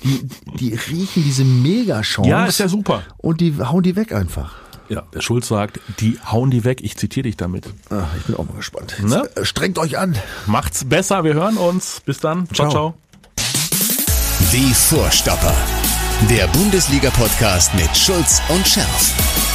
Die, die, die riechen diese Mega-Chance. Ja, ist ja super. Und die hauen die weg einfach. Ja, der Schulz sagt, die hauen die weg. Ich zitiere dich damit. Ach, ich bin auch mal gespannt. Ne? Äh, Strengt euch an. Macht's besser. Wir hören uns. Bis dann. Ciao, Ciao. ciao. Die Vorstopper. Der Bundesliga-Podcast mit Schulz und Scherf.